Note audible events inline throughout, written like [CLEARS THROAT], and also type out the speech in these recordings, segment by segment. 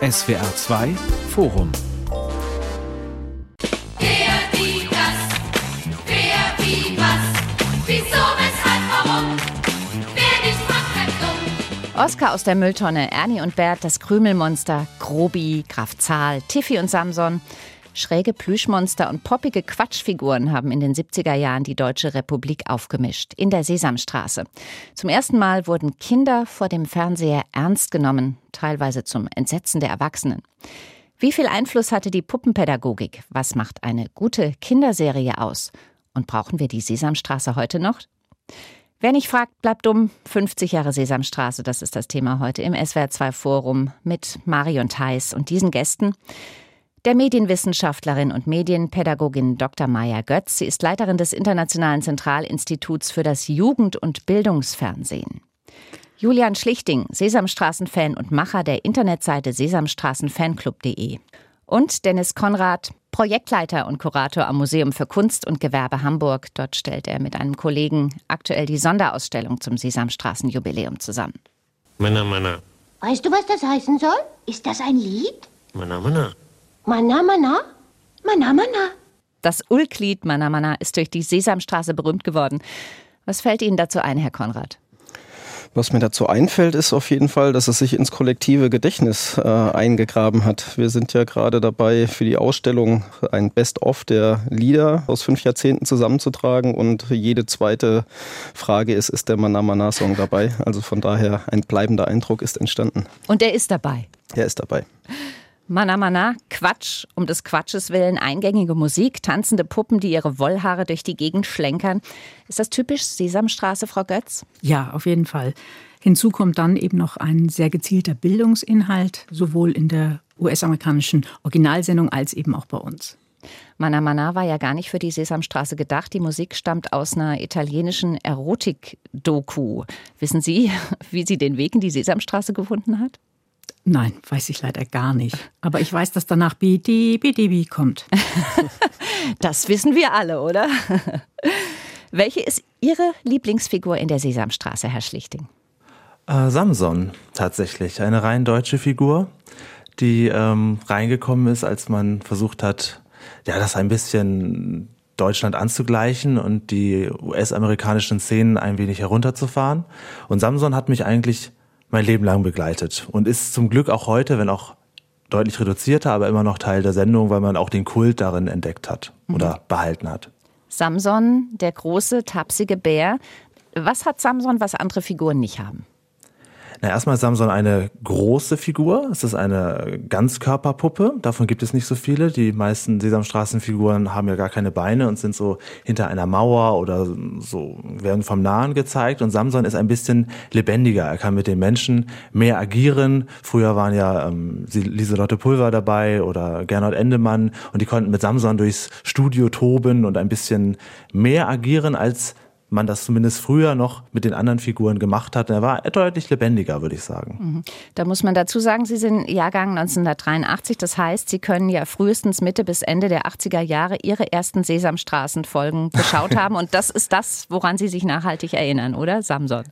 SWR 2 Forum. Oskar aus der Mülltonne, Ernie und Bert, das Krümelmonster, Grobi, Graf Zahl, Tiffy und Samson. Schräge Plüschmonster und poppige Quatschfiguren haben in den 70er Jahren die Deutsche Republik aufgemischt, in der Sesamstraße. Zum ersten Mal wurden Kinder vor dem Fernseher ernst genommen, teilweise zum Entsetzen der Erwachsenen. Wie viel Einfluss hatte die Puppenpädagogik? Was macht eine gute Kinderserie aus? Und brauchen wir die Sesamstraße heute noch? Wer nicht fragt, bleibt dumm. 50 Jahre Sesamstraße, das ist das Thema heute im SWR2 Forum mit Marion Theis und diesen Gästen. Der Medienwissenschaftlerin und Medienpädagogin Dr. Maya Götz. Sie ist Leiterin des Internationalen Zentralinstituts für das Jugend- und Bildungsfernsehen. Julian Schlichting, Sesamstraßen-Fan und Macher der Internetseite sesamstraßenfanclub.de. Und Dennis Konrad, Projektleiter und Kurator am Museum für Kunst und Gewerbe Hamburg. Dort stellt er mit einem Kollegen aktuell die Sonderausstellung zum Sesamstraßenjubiläum zusammen. Mana, mana. Weißt du, was das heißen soll? Ist das ein Lied? Mana, mana. Mana, mana? Mana, mana? Das Ulklied Mana Mana ist durch die Sesamstraße berühmt geworden. Was fällt Ihnen dazu ein, Herr Konrad? Was mir dazu einfällt, ist auf jeden Fall, dass es sich ins kollektive Gedächtnis äh, eingegraben hat. Wir sind ja gerade dabei, für die Ausstellung ein Best-of der Lieder aus fünf Jahrzehnten zusammenzutragen und jede zweite Frage ist, ist der Mana Mana Song dabei? Also von daher ein bleibender Eindruck ist entstanden. Und er ist dabei. Er ist dabei. Mana Mana, Quatsch, um des Quatsches willen, eingängige Musik, tanzende Puppen, die ihre Wollhaare durch die Gegend schlenkern. Ist das typisch Sesamstraße, Frau Götz? Ja, auf jeden Fall. Hinzu kommt dann eben noch ein sehr gezielter Bildungsinhalt, sowohl in der US-amerikanischen Originalsendung als eben auch bei uns. Mana Mana war ja gar nicht für die Sesamstraße gedacht. Die Musik stammt aus einer italienischen Erotik-Doku. Wissen Sie, [LAUGHS] wie sie den Weg in die Sesamstraße gefunden hat? Nein, weiß ich leider gar nicht. Aber ich weiß, dass danach BD, BDB kommt. [LAUGHS] das wissen wir alle, oder? [LAUGHS] Welche ist Ihre Lieblingsfigur in der Sesamstraße, Herr Schlichting? Äh, Samson, tatsächlich. Eine rein deutsche Figur, die ähm, reingekommen ist, als man versucht hat, ja, das ein bisschen Deutschland anzugleichen und die US-amerikanischen Szenen ein wenig herunterzufahren. Und Samson hat mich eigentlich mein Leben lang begleitet und ist zum Glück auch heute, wenn auch deutlich reduzierter, aber immer noch Teil der Sendung, weil man auch den Kult darin entdeckt hat oder mhm. behalten hat. Samson, der große, tapsige Bär. Was hat Samson, was andere Figuren nicht haben? Na, erstmal ist Samson eine große Figur. Es ist eine Ganzkörperpuppe. Davon gibt es nicht so viele. Die meisten Sesamstraßenfiguren haben ja gar keine Beine und sind so hinter einer Mauer oder so, werden vom Nahen gezeigt. Und Samson ist ein bisschen lebendiger. Er kann mit den Menschen mehr agieren. Früher waren ja ähm, Lieselotte Pulver dabei oder Gernot Endemann und die konnten mit Samson durchs Studio toben und ein bisschen mehr agieren als man das zumindest früher noch mit den anderen Figuren gemacht hat. Er war deutlich lebendiger, würde ich sagen. Mhm. Da muss man dazu sagen, Sie sind Jahrgang 1983. Das heißt, Sie können ja frühestens Mitte bis Ende der 80er Jahre Ihre ersten Sesamstraßenfolgen geschaut [LAUGHS] haben. Und das ist das, woran Sie sich nachhaltig erinnern, oder, Samson?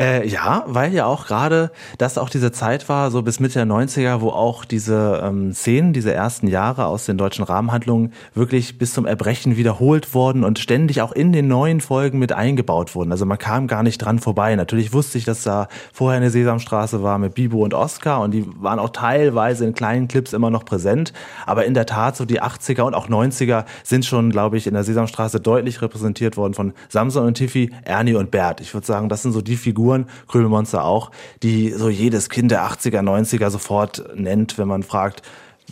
Äh, ja, weil ja auch gerade das auch diese Zeit war, so bis Mitte der 90er, wo auch diese ähm, Szenen, diese ersten Jahre aus den deutschen Rahmenhandlungen wirklich bis zum Erbrechen wiederholt wurden und ständig auch in den neuen Folgen mit eingebaut wurden. Also man kam gar nicht dran vorbei. Natürlich wusste ich, dass da vorher eine Sesamstraße war mit Bibo und Oscar und die waren auch teilweise in kleinen Clips immer noch präsent. Aber in der Tat, so die 80er und auch 90er sind schon, glaube ich, in der Sesamstraße deutlich repräsentiert worden von Samson und Tiffy, Ernie und Bert. Ich würde sagen, das sind so die Figuren, Figuren, Krümelmonster auch, die so jedes Kind der 80er, 90er sofort nennt, wenn man fragt,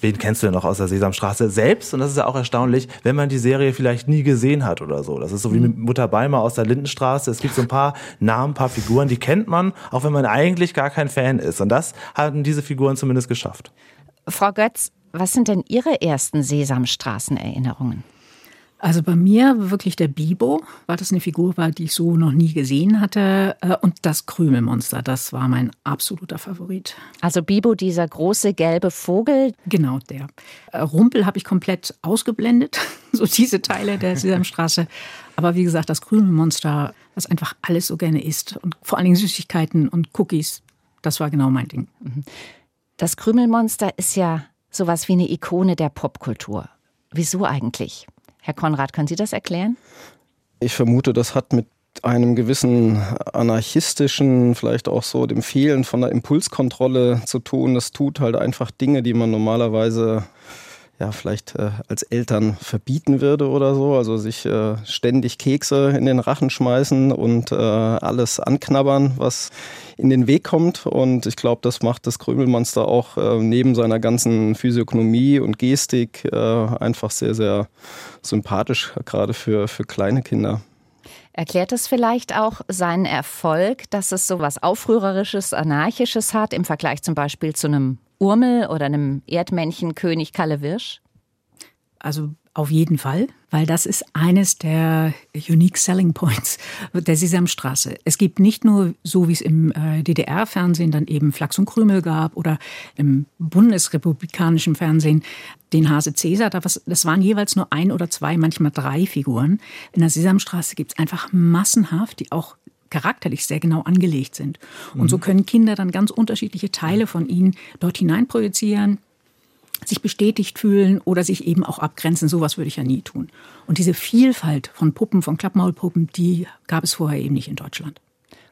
wen kennst du denn noch aus der Sesamstraße selbst? Und das ist ja auch erstaunlich, wenn man die Serie vielleicht nie gesehen hat oder so. Das ist so wie mit Mutter Beimer aus der Lindenstraße. Es gibt so ein paar Namen, ein paar Figuren, die kennt man, auch wenn man eigentlich gar kein Fan ist. Und das haben diese Figuren zumindest geschafft. Frau Götz, was sind denn Ihre ersten Sesamstraßen-Erinnerungen? Also bei mir wirklich der Bibo, weil das eine Figur war, die ich so noch nie gesehen hatte. Äh, und das Krümelmonster, das war mein absoluter Favorit. Also Bibo, dieser große gelbe Vogel? Genau, der. Äh, Rumpel habe ich komplett ausgeblendet, [LAUGHS] so diese Teile der Sesamstraße. Aber wie gesagt, das Krümelmonster, was einfach alles so gerne isst und vor allen Dingen Süßigkeiten und Cookies, das war genau mein Ding. Das Krümelmonster ist ja sowas wie eine Ikone der Popkultur. Wieso eigentlich? Herr Konrad, können Sie das erklären? Ich vermute, das hat mit einem gewissen anarchistischen, vielleicht auch so dem Fehlen von der Impulskontrolle zu tun. Das tut halt einfach Dinge, die man normalerweise ja, vielleicht äh, als Eltern verbieten würde oder so. Also sich äh, ständig Kekse in den Rachen schmeißen und äh, alles anknabbern, was in den Weg kommt. Und ich glaube, das macht das Krümelmonster auch äh, neben seiner ganzen Physiognomie und Gestik äh, einfach sehr, sehr sympathisch, gerade für, für kleine Kinder. Erklärt es vielleicht auch seinen Erfolg, dass es so was Aufrührerisches, Anarchisches hat im Vergleich zum Beispiel zu einem Urmel oder einem Erdmännchen König Kalle Wirsch? Also auf jeden Fall, weil das ist eines der Unique Selling Points der Sesamstraße. Es gibt nicht nur, so wie es im äh, DDR-Fernsehen dann eben Flachs und Krümel gab oder im bundesrepublikanischen Fernsehen den Hase Cäsar, das waren jeweils nur ein oder zwei, manchmal drei Figuren. In der Sesamstraße gibt es einfach massenhaft, die auch charakterlich sehr genau angelegt sind. Und so mhm. können Kinder dann ganz unterschiedliche Teile von ihnen dort hinein projizieren, sich bestätigt fühlen oder sich eben auch abgrenzen. Sowas würde ich ja nie tun. Und diese Vielfalt von Puppen, von Klappmaulpuppen, die gab es vorher eben nicht in Deutschland.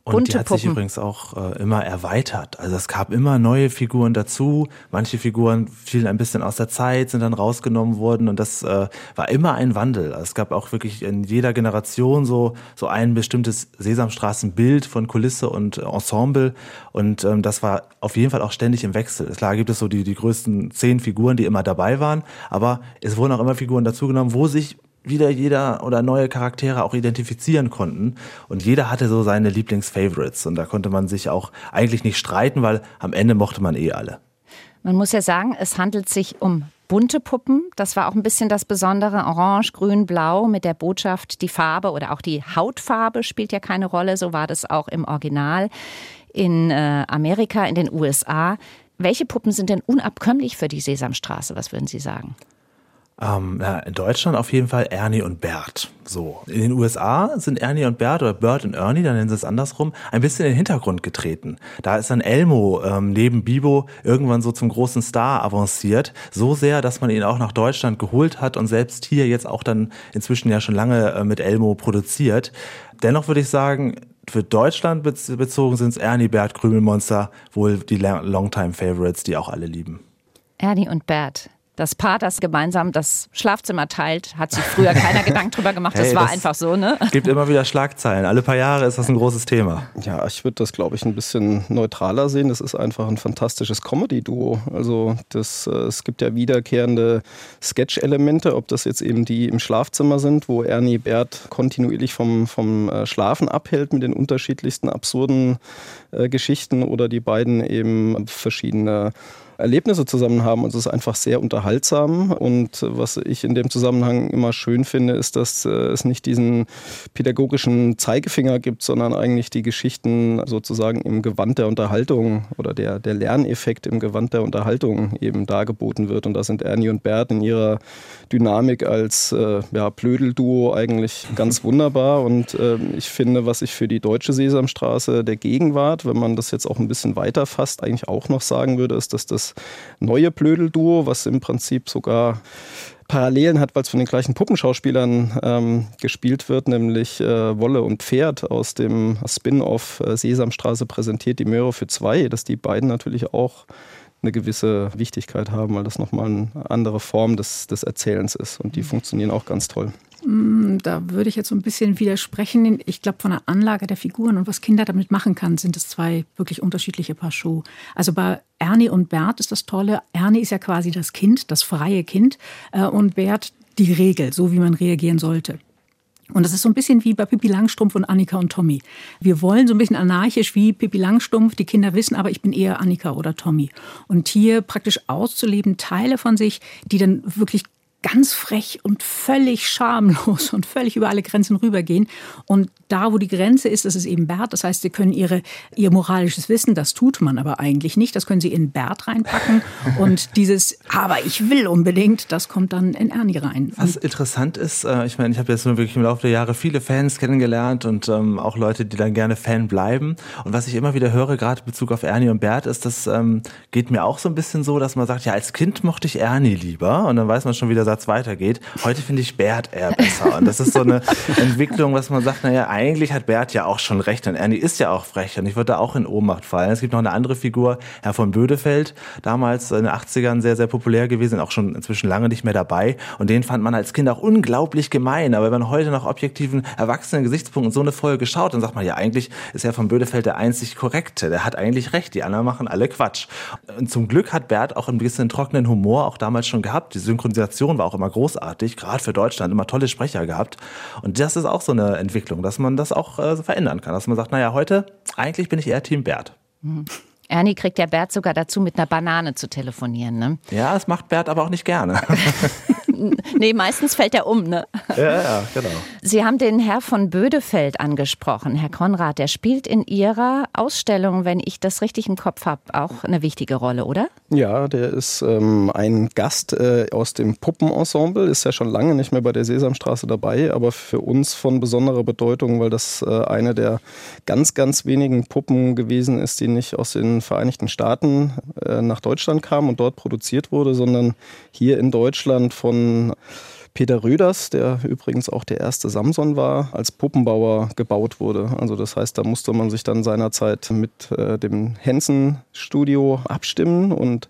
Und Bunte die hat Puppen. sich übrigens auch äh, immer erweitert. Also es gab immer neue Figuren dazu. Manche Figuren fielen ein bisschen aus der Zeit, sind dann rausgenommen worden und das äh, war immer ein Wandel. Also es gab auch wirklich in jeder Generation so so ein bestimmtes Sesamstraßenbild von Kulisse und Ensemble und ähm, das war auf jeden Fall auch ständig im Wechsel. Klar gibt es so die die größten zehn Figuren, die immer dabei waren, aber es wurden auch immer Figuren dazugenommen, wo sich wieder jeder oder neue Charaktere auch identifizieren konnten. Und jeder hatte so seine Lieblingsfavorites. Und da konnte man sich auch eigentlich nicht streiten, weil am Ende mochte man eh alle. Man muss ja sagen, es handelt sich um bunte Puppen. Das war auch ein bisschen das Besondere. Orange, Grün, Blau mit der Botschaft, die Farbe oder auch die Hautfarbe spielt ja keine Rolle. So war das auch im Original in äh, Amerika, in den USA. Welche Puppen sind denn unabkömmlich für die Sesamstraße? Was würden Sie sagen? Ähm, ja, in Deutschland auf jeden Fall Ernie und Bert. So. In den USA sind Ernie und Bert oder Bert und Ernie, dann nennen sie es andersrum, ein bisschen in den Hintergrund getreten. Da ist dann Elmo ähm, neben Bibo irgendwann so zum großen Star avanciert. So sehr, dass man ihn auch nach Deutschland geholt hat und selbst hier jetzt auch dann inzwischen ja schon lange äh, mit Elmo produziert. Dennoch würde ich sagen, für Deutschland bezogen sind es Ernie, Bert, Krümelmonster wohl die Longtime Favorites, die auch alle lieben. Ernie und Bert das Paar, das gemeinsam das Schlafzimmer teilt, hat sich früher keiner Gedanken drüber gemacht. Hey, das war das einfach so, ne? Gibt immer wieder Schlagzeilen. Alle paar Jahre ist das ein großes Thema. Ja, ich würde das, glaube ich, ein bisschen neutraler sehen. Das ist einfach ein fantastisches Comedy-Duo. Also das, äh, es gibt ja wiederkehrende Sketch-Elemente, ob das jetzt eben die im Schlafzimmer sind, wo Ernie Bert kontinuierlich vom, vom äh, Schlafen abhält mit den unterschiedlichsten absurden äh, Geschichten oder die beiden eben verschiedene Erlebnisse zusammen haben. Und es ist einfach sehr unterhaltsam. Und was ich in dem Zusammenhang immer schön finde, ist, dass äh, es nicht diesen pädagogischen Zeigefinger gibt, sondern eigentlich die Geschichten sozusagen im Gewand der Unterhaltung oder der, der Lerneffekt im Gewand der Unterhaltung eben dargeboten wird. Und da sind Ernie und Bert in ihrer Dynamik als äh, ja, Blödelduo eigentlich [LAUGHS] ganz wunderbar. Und äh, ich finde, was ich für die deutsche Sesamstraße der Gegenwart, wenn man das jetzt auch ein bisschen weiter fasst, eigentlich auch noch sagen würde, ist, dass das neue Blödel-Duo, was im Prinzip sogar Parallelen hat, weil es von den gleichen Puppenschauspielern ähm, gespielt wird, nämlich äh, Wolle und Pferd aus dem Spin-off äh, Sesamstraße präsentiert die Möhre für zwei, dass die beiden natürlich auch eine gewisse Wichtigkeit haben, weil das nochmal eine andere Form des, des Erzählens ist und die funktionieren auch ganz toll. Mm, da würde ich jetzt so ein bisschen widersprechen. Ich glaube, von der Anlage der Figuren und was Kinder damit machen kann, sind es zwei wirklich unterschiedliche Paar Schuhe. Also bei Ernie und Bert ist das Tolle. Ernie ist ja quasi das Kind, das freie Kind äh, und Bert die Regel, so wie man reagieren sollte. Und das ist so ein bisschen wie bei Pippi Langstrumpf und Annika und Tommy. Wir wollen so ein bisschen anarchisch wie Pippi Langstrumpf. Die Kinder wissen aber, ich bin eher Annika oder Tommy. Und hier praktisch auszuleben, Teile von sich, die dann wirklich ganz frech und völlig schamlos und völlig über alle Grenzen rübergehen. Und da, wo die Grenze ist, das ist eben Bert. Das heißt, Sie können Ihre, Ihr moralisches Wissen, das tut man aber eigentlich nicht, das können Sie in Bert reinpacken. Und dieses, aber ich will unbedingt, das kommt dann in Ernie rein. Was interessant ist, äh, ich meine, ich habe jetzt nur wirklich im Laufe der Jahre viele Fans kennengelernt und ähm, auch Leute, die dann gerne Fan bleiben. Und was ich immer wieder höre, gerade in Bezug auf Ernie und Bert, ist, das ähm, geht mir auch so ein bisschen so, dass man sagt, ja, als Kind mochte ich Ernie lieber und dann weiß man schon, wie der Satz weitergeht. Heute finde ich Bert eher besser. Und das ist so eine [LAUGHS] Entwicklung, was man sagt, naja, eigentlich hat Bert ja auch schon recht und Ernie ist ja auch frech und ich würde da auch in Ohnmacht fallen. Es gibt noch eine andere Figur, Herr von Bödefeld, damals in den 80ern sehr, sehr populär gewesen, auch schon inzwischen lange nicht mehr dabei und den fand man als Kind auch unglaublich gemein. Aber wenn man heute nach objektiven, erwachsenen Gesichtspunkten so eine Folge schaut, dann sagt man ja, eigentlich ist Herr von Bödefeld der einzig Korrekte. Der hat eigentlich recht, die anderen machen alle Quatsch. Und zum Glück hat Bert auch ein bisschen trockenen Humor auch damals schon gehabt. Die Synchronisation war auch immer großartig, gerade für Deutschland, immer tolle Sprecher gehabt. Und das ist auch so eine Entwicklung, dass man das auch äh, verändern kann. Dass man sagt, naja, heute, eigentlich bin ich eher Team Bert. Mhm. Ernie kriegt ja Bert sogar dazu, mit einer Banane zu telefonieren. Ne? Ja, das macht Bert aber auch nicht gerne. [LAUGHS] nee, meistens fällt er um, ne? Ja, ja, genau. Sie haben den Herr von Bödefeld angesprochen, Herr Konrad. Der spielt in Ihrer Ausstellung, wenn ich das richtig im Kopf habe, auch eine wichtige Rolle, oder? Ja, der ist ähm, ein Gast äh, aus dem Puppenensemble, ist ja schon lange nicht mehr bei der Sesamstraße dabei, aber für uns von besonderer Bedeutung, weil das äh, eine der ganz, ganz wenigen Puppen gewesen ist, die nicht aus den Vereinigten Staaten äh, nach Deutschland kam und dort produziert wurde, sondern hier in Deutschland von Peter Röders, der übrigens auch der erste Samson war, als Puppenbauer gebaut wurde. Also das heißt, da musste man sich dann seinerzeit mit äh, dem Henson-Studio abstimmen und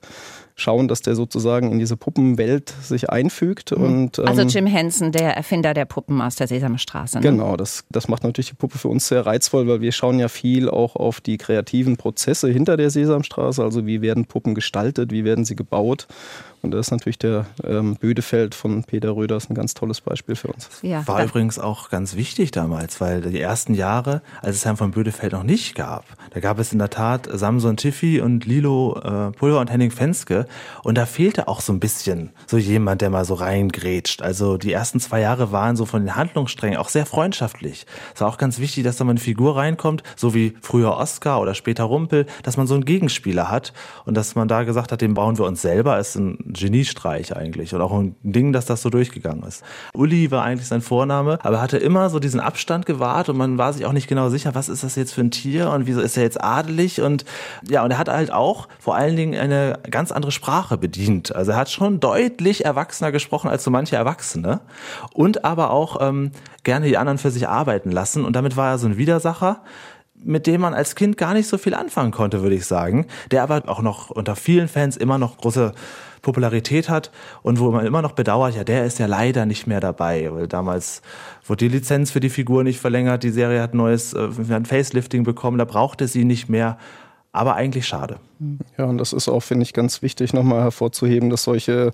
schauen, dass der sozusagen in diese Puppenwelt sich einfügt. Mhm. Und, ähm, also Jim Henson, der Erfinder der Puppen aus der Sesamstraße. Ne? Genau, das, das macht natürlich die Puppe für uns sehr reizvoll, weil wir schauen ja viel auch auf die kreativen Prozesse hinter der Sesamstraße. Also wie werden Puppen gestaltet, wie werden sie gebaut. Und da ist natürlich der ähm, Bödefeld von Peter Röders ein ganz tolles Beispiel für uns. Ja, War übrigens auch ganz wichtig damals, weil die ersten Jahre, als es Herrn von Bödefeld noch nicht gab, da gab es in der Tat Samson Tiffy und Lilo äh, Pulver und Henning Fenske. Und da fehlte auch so ein bisschen so jemand, der mal so reingrätscht. Also die ersten zwei Jahre waren so von den Handlungssträngen auch sehr freundschaftlich. Es war auch ganz wichtig, dass da mal eine Figur reinkommt, so wie früher Oscar oder später Rumpel, dass man so einen Gegenspieler hat und dass man da gesagt hat, den bauen wir uns selber. Ist ein Geniestreich eigentlich und auch ein Ding, dass das so durchgegangen ist. Uli war eigentlich sein Vorname, aber er hatte immer so diesen Abstand gewahrt und man war sich auch nicht genau sicher, was ist das jetzt für ein Tier und wieso ist er jetzt adelig und ja, und er hat halt auch vor allen Dingen eine ganz andere Sprache bedient. Also er hat schon deutlich erwachsener gesprochen als so manche Erwachsene und aber auch ähm, gerne die anderen für sich arbeiten lassen und damit war er so ein Widersacher, mit dem man als Kind gar nicht so viel anfangen konnte, würde ich sagen, der aber auch noch unter vielen Fans immer noch große Popularität hat und wo man immer noch bedauert, ja, der ist ja leider nicht mehr dabei, weil damals wurde die Lizenz für die Figur nicht verlängert, die Serie hat neues, äh, ein Facelifting bekommen, da brauchte sie nicht mehr. Aber eigentlich schade. Ja, und das ist auch, finde ich, ganz wichtig, nochmal hervorzuheben, dass solche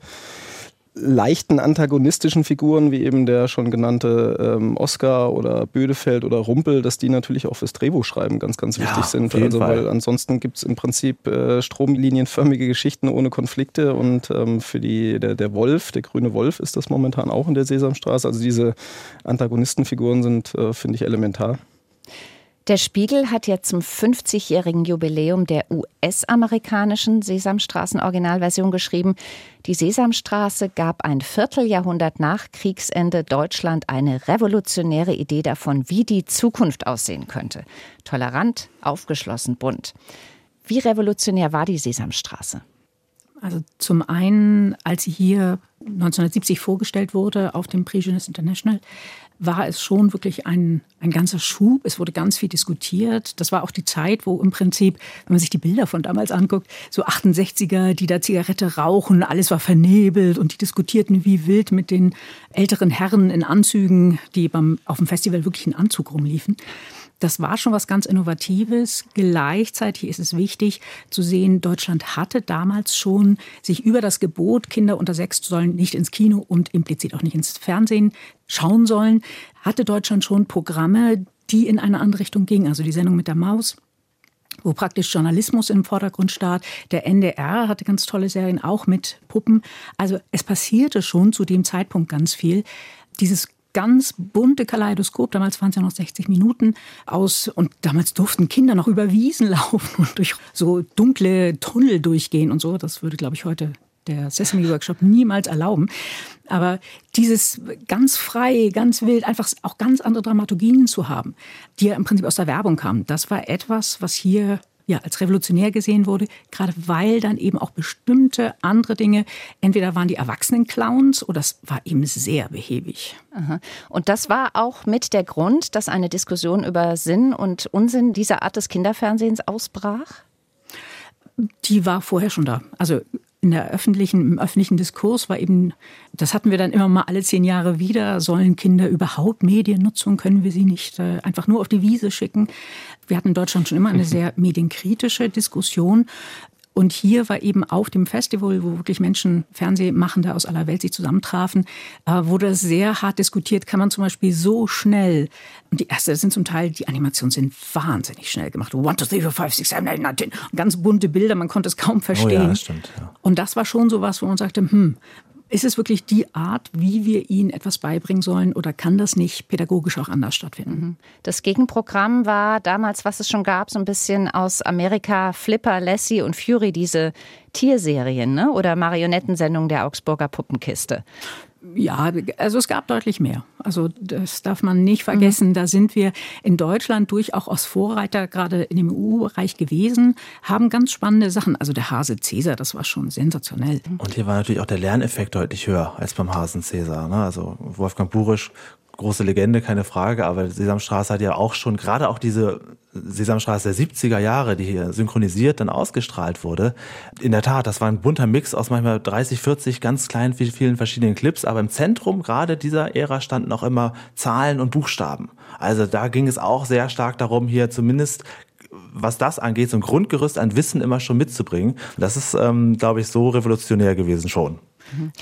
leichten antagonistischen Figuren, wie eben der schon genannte ähm, Oscar oder Bödefeld oder Rumpel, dass die natürlich auch fürs Drehbuchschreiben ganz, ganz wichtig ja, sind. Also, Fall. weil ansonsten gibt es im Prinzip äh, stromlinienförmige Geschichten ohne Konflikte und ähm, für die, der, der Wolf, der grüne Wolf ist das momentan auch in der Sesamstraße. Also diese Antagonistenfiguren sind, äh, finde ich, elementar. Der Spiegel hat jetzt zum 50-jährigen Jubiläum der US-amerikanischen Sesamstraßen-Originalversion geschrieben, die Sesamstraße gab ein Vierteljahrhundert nach Kriegsende Deutschland eine revolutionäre Idee davon, wie die Zukunft aussehen könnte. Tolerant, aufgeschlossen, bunt. Wie revolutionär war die Sesamstraße? Also zum einen, als sie hier 1970 vorgestellt wurde auf dem Prix Jeunesse International, war es schon wirklich ein, ein ganzer Schub. Es wurde ganz viel diskutiert. Das war auch die Zeit, wo im Prinzip, wenn man sich die Bilder von damals anguckt, so 68er, die da Zigarette rauchen, alles war vernebelt und die diskutierten wie wild mit den älteren Herren in Anzügen, die beim, auf dem Festival wirklich in Anzug rumliefen. Das war schon was ganz Innovatives. Gleichzeitig ist es wichtig zu sehen, Deutschland hatte damals schon sich über das Gebot, Kinder unter sechs sollen nicht ins Kino und implizit auch nicht ins Fernsehen schauen sollen, hatte Deutschland schon Programme, die in eine andere Richtung gingen. Also die Sendung mit der Maus, wo praktisch Journalismus im Vordergrund stand. Der NDR hatte ganz tolle Serien, auch mit Puppen. Also es passierte schon zu dem Zeitpunkt ganz viel. Dieses ganz bunte Kaleidoskop, damals waren es ja noch 60 Minuten aus und damals durften Kinder noch über Wiesen [LAUGHS] laufen und durch so dunkle Tunnel durchgehen und so. Das würde, glaube ich, heute der Sesame Workshop niemals erlauben. Aber dieses ganz frei, ganz wild, einfach auch ganz andere Dramaturgien zu haben, die ja im Prinzip aus der Werbung kamen, das war etwas, was hier ja, als revolutionär gesehen wurde, gerade weil dann eben auch bestimmte andere Dinge, entweder waren die Erwachsenen Clowns oder es war eben sehr behäbig. Aha. Und das war auch mit der Grund, dass eine Diskussion über Sinn und Unsinn dieser Art des Kinderfernsehens ausbrach? Die war vorher schon da. Also in der öffentlichen, im öffentlichen Diskurs war eben, das hatten wir dann immer mal alle zehn Jahre wieder, sollen Kinder überhaupt Mediennutzung, können wir sie nicht äh, einfach nur auf die Wiese schicken. Wir hatten in Deutschland schon immer eine sehr medienkritische Diskussion. Und hier war eben auf dem Festival, wo wirklich Menschen, Fernsehmachende aus aller Welt sich zusammentrafen, äh, wurde sehr hart diskutiert, kann man zum Beispiel so schnell, und die erste sind zum Teil, die Animationen sind wahnsinnig schnell gemacht. One, two, three, four, five, six, seven, eight, nine, ten. Ganz bunte Bilder, man konnte es kaum verstehen. Oh ja, das stimmt, ja. Und das war schon so was, wo man sagte, hm, ist es wirklich die Art, wie wir ihnen etwas beibringen sollen oder kann das nicht pädagogisch auch anders stattfinden? Mhm. Das Gegenprogramm war damals, was es schon gab, so ein bisschen aus Amerika Flipper, Lassie und Fury, diese Tierserien ne? oder Marionettensendungen der Augsburger Puppenkiste. Ja, also es gab deutlich mehr. Also das darf man nicht vergessen. Da sind wir in Deutschland durchaus Vorreiter gerade in dem EU-Bereich gewesen, haben ganz spannende Sachen. Also der Hase Cäsar, das war schon sensationell. Und hier war natürlich auch der Lerneffekt deutlich höher als beim Hasen Cäsar. Ne? Also Wolfgang Burisch große Legende, keine Frage, aber Sesamstraße hat ja auch schon, gerade auch diese Sesamstraße der 70er Jahre, die hier synchronisiert dann ausgestrahlt wurde. In der Tat, das war ein bunter Mix aus manchmal 30, 40 ganz kleinen, vielen verschiedenen Clips, aber im Zentrum gerade dieser Ära standen auch immer Zahlen und Buchstaben. Also da ging es auch sehr stark darum, hier zumindest was das angeht, so ein Grundgerüst an Wissen immer schon mitzubringen. Das ist, ähm, glaube ich, so revolutionär gewesen schon.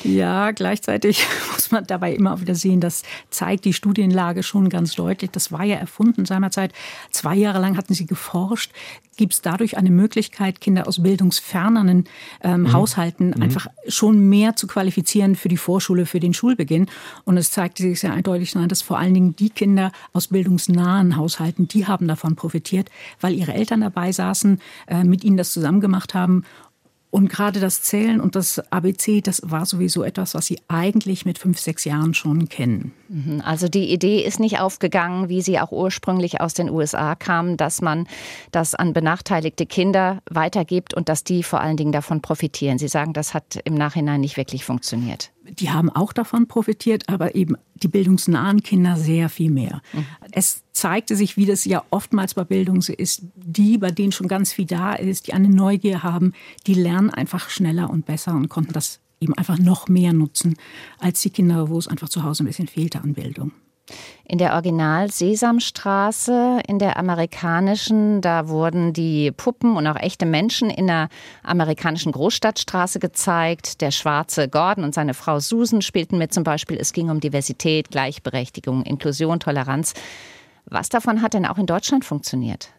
Ja, gleichzeitig [LAUGHS] muss man dabei immer wieder sehen, das zeigt die Studienlage schon ganz deutlich. Das war ja erfunden seinerzeit. Zwei Jahre lang hatten sie geforscht. Gibt es dadurch eine Möglichkeit, Kinder aus bildungsfernernen ähm, mhm. Haushalten mhm. einfach schon mehr zu qualifizieren für die Vorschule, für den Schulbeginn? Und es zeigte sich sehr eindeutig, dass vor allen Dingen die Kinder aus bildungsnahen Haushalten, die haben davon profitiert, weil ihre Eltern dabei saßen, äh, mit ihnen das zusammen gemacht haben und gerade das Zählen und das ABC, das war sowieso etwas, was Sie eigentlich mit fünf, sechs Jahren schon kennen. Mhm. Also die Idee ist nicht aufgegangen, wie sie auch ursprünglich aus den USA kam, dass man das an benachteiligte Kinder weitergibt und dass die vor allen Dingen davon profitieren. Sie sagen, das hat im Nachhinein nicht wirklich funktioniert die haben auch davon profitiert, aber eben die bildungsnahen Kinder sehr viel mehr. Mhm. Es zeigte sich, wie das ja oftmals bei Bildung so ist, die, bei denen schon ganz viel da ist, die eine Neugier haben, die lernen einfach schneller und besser und konnten das eben einfach noch mehr nutzen als die Kinder, wo es einfach zu Hause ein bisschen fehlte an Bildung. In der Original Sesamstraße, in der amerikanischen, da wurden die Puppen und auch echte Menschen in der amerikanischen Großstadtstraße gezeigt. Der schwarze Gordon und seine Frau Susan spielten mit zum Beispiel. Es ging um Diversität, Gleichberechtigung, Inklusion, Toleranz. Was davon hat denn auch in Deutschland funktioniert?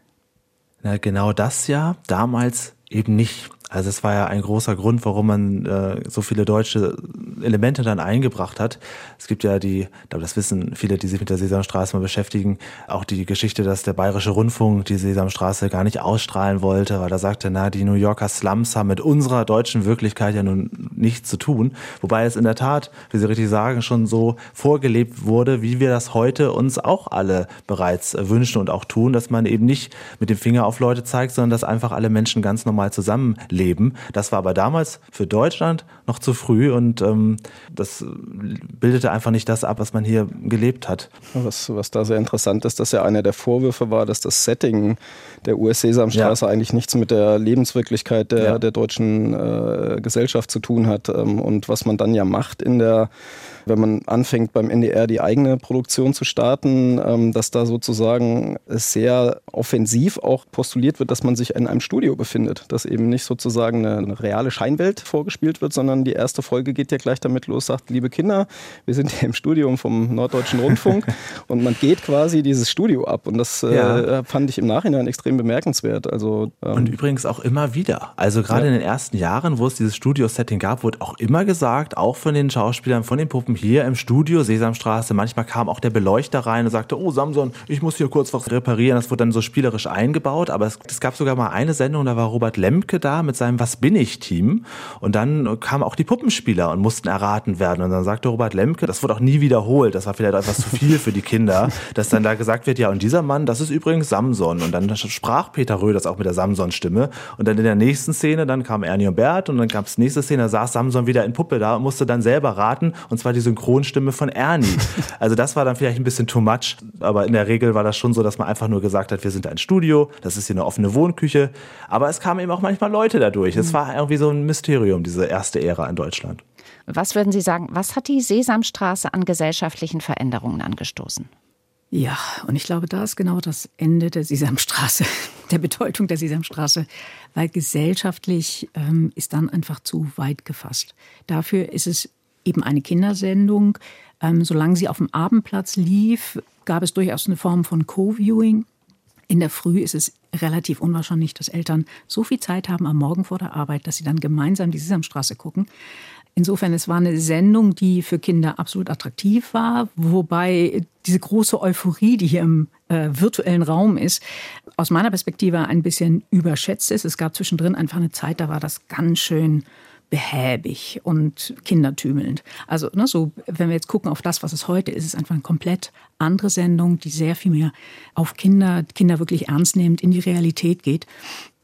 Na, genau das ja, damals eben nicht. Also es war ja ein großer Grund, warum man äh, so viele deutsche Elemente dann eingebracht hat. Es gibt ja die, das wissen viele, die sich mit der Sesamstraße mal beschäftigen, auch die Geschichte, dass der Bayerische Rundfunk die Sesamstraße gar nicht ausstrahlen wollte, weil er sagte, na, die New Yorker Slums haben mit unserer deutschen Wirklichkeit ja nun nichts zu tun. Wobei es in der Tat, wie Sie richtig sagen, schon so vorgelebt wurde, wie wir das heute uns auch alle bereits wünschen und auch tun, dass man eben nicht mit dem Finger auf Leute zeigt, sondern dass einfach alle Menschen ganz normal zusammenleben leben. Das war aber damals für Deutschland noch zu früh und ähm, das bildete einfach nicht das ab, was man hier gelebt hat. Was, was da sehr interessant ist, dass ja einer der Vorwürfe war, dass das Setting der US-Sesamstraße ja. eigentlich nichts mit der Lebenswirklichkeit der, ja. der deutschen äh, Gesellschaft zu tun hat. Ähm, und was man dann ja macht in der wenn man anfängt beim NDR die eigene Produktion zu starten, ähm, dass da sozusagen sehr offensiv auch postuliert wird, dass man sich in einem Studio befindet, dass eben nicht sozusagen eine, eine reale Scheinwelt vorgespielt wird, sondern die erste Folge geht ja gleich damit los, sagt, liebe Kinder, wir sind hier im Studium vom Norddeutschen Rundfunk [LAUGHS] und man geht quasi dieses Studio ab und das äh, ja. fand ich im Nachhinein extrem bemerkenswert. Also, ähm und übrigens auch immer wieder. Also gerade ja. in den ersten Jahren, wo es dieses Studio-Setting gab, gab, wurde auch immer gesagt, auch von den Schauspielern, von den Puppen hier im Studio, Sesamstraße, manchmal kam auch der Beleuchter rein und sagte, oh Samson, ich muss hier kurz was reparieren. Das wurde dann so spielerisch eingebaut, aber es, es gab sogar mal eine Sendung, da war Robert Lemke da mit seinem Was bin ich Team und dann kamen auch die Puppenspieler und mussten erraten werden und dann sagte Robert Lemke, das wurde auch nie wiederholt, das war vielleicht etwas zu viel für die Kinder, [LAUGHS] dass dann da gesagt wird, ja und dieser Mann, das ist übrigens Samson und dann sprach Peter Röders auch mit der Samson-Stimme und dann in der nächsten Szene, dann kam Ernie und Bert und dann gab es nächste Szene, da saß Samson wieder in Puppe da und musste dann selber raten und zwar die Synchronstimme von Ernie. [LAUGHS] Also das war dann vielleicht ein bisschen too much, aber in der Regel war das schon so, dass man einfach nur gesagt hat, wir sind ein Studio, das ist hier eine offene Wohnküche, aber es kamen eben auch manchmal Leute dadurch. Es war irgendwie so ein Mysterium, diese erste Ära in Deutschland. Was würden Sie sagen, was hat die Sesamstraße an gesellschaftlichen Veränderungen angestoßen? Ja, und ich glaube, da ist genau das Ende der Sesamstraße, [LAUGHS] der Bedeutung der Sesamstraße, weil gesellschaftlich ähm, ist dann einfach zu weit gefasst. Dafür ist es eben eine Kindersendung. Ähm, solange sie auf dem Abendplatz lief, gab es durchaus eine Form von Co-Viewing. In der Früh ist es relativ unwahrscheinlich, dass Eltern so viel Zeit haben am Morgen vor der Arbeit, dass sie dann gemeinsam die Sesamstraße gucken. Insofern, es war eine Sendung, die für Kinder absolut attraktiv war, wobei diese große Euphorie, die hier im äh, virtuellen Raum ist, aus meiner Perspektive ein bisschen überschätzt ist. Es gab zwischendrin einfach eine Zeit, da war das ganz schön behäbig und kindertümelnd. Also ne, so, wenn wir jetzt gucken auf das, was es heute ist, ist es einfach eine komplett andere Sendung, die sehr viel mehr auf Kinder, Kinder wirklich ernst nehmend in die Realität geht.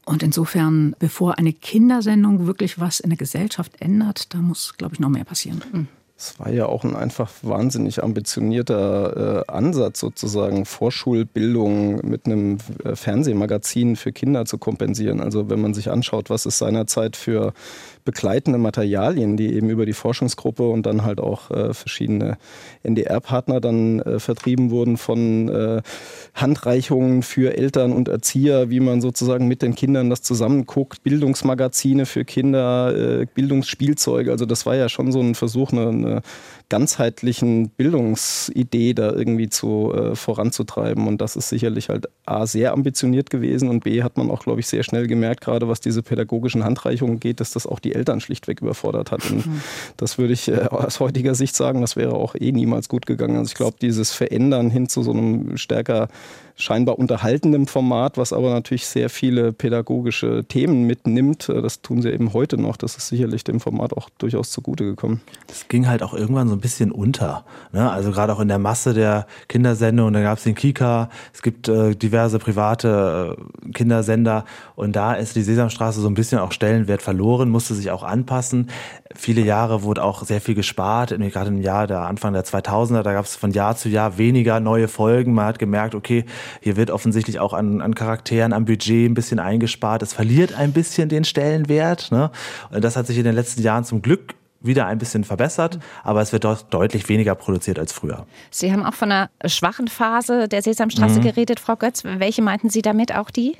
Und insofern, bevor eine Kindersendung wirklich was in der Gesellschaft ändert, da muss, glaube ich, noch mehr passieren. Mhm. Es war ja auch ein einfach wahnsinnig ambitionierter äh, Ansatz, sozusagen Vorschulbildung mit einem äh, Fernsehmagazin für Kinder zu kompensieren. Also wenn man sich anschaut, was es seinerzeit für begleitende Materialien, die eben über die Forschungsgruppe und dann halt auch äh, verschiedene NDR-Partner dann äh, vertrieben wurden von äh, Handreichungen für Eltern und Erzieher, wie man sozusagen mit den Kindern das zusammenguckt, Bildungsmagazine für Kinder, äh, Bildungsspielzeuge. Also das war ja schon so ein Versuch, eine, eine ganzheitlichen Bildungsidee da irgendwie zu äh, voranzutreiben. Und das ist sicherlich halt A, sehr ambitioniert gewesen und B, hat man auch, glaube ich, sehr schnell gemerkt, gerade was diese pädagogischen Handreichungen geht, dass das auch die Eltern schlichtweg überfordert hat. Und mhm. das würde ich äh, aus heutiger Sicht sagen, das wäre auch eh niemals gut gegangen. Also ich glaube, dieses Verändern hin zu so einem stärker scheinbar unterhaltendem Format, was aber natürlich sehr viele pädagogische Themen mitnimmt. Äh, das tun sie eben heute noch. Das ist sicherlich dem Format auch durchaus zugute gekommen. Das ging halt auch irgendwann so ein bisschen unter. Ne? Also gerade auch in der Masse der Kindersendungen, da gab es den Kika, es gibt äh, diverse private äh, Kindersender und da ist die Sesamstraße so ein bisschen auch Stellenwert verloren, musste sich auch anpassen. Viele Jahre wurde auch sehr viel gespart, gerade im Jahr der Anfang der 2000er, da gab es von Jahr zu Jahr weniger neue Folgen. Man hat gemerkt, okay, hier wird offensichtlich auch an, an Charakteren, am Budget ein bisschen eingespart. Es verliert ein bisschen den Stellenwert. Ne? Und das hat sich in den letzten Jahren zum Glück wieder ein bisschen verbessert, aber es wird dort deutlich weniger produziert als früher. Sie haben auch von einer schwachen Phase der Sesamstraße mhm. geredet, Frau Götz. Welche meinten Sie damit auch die?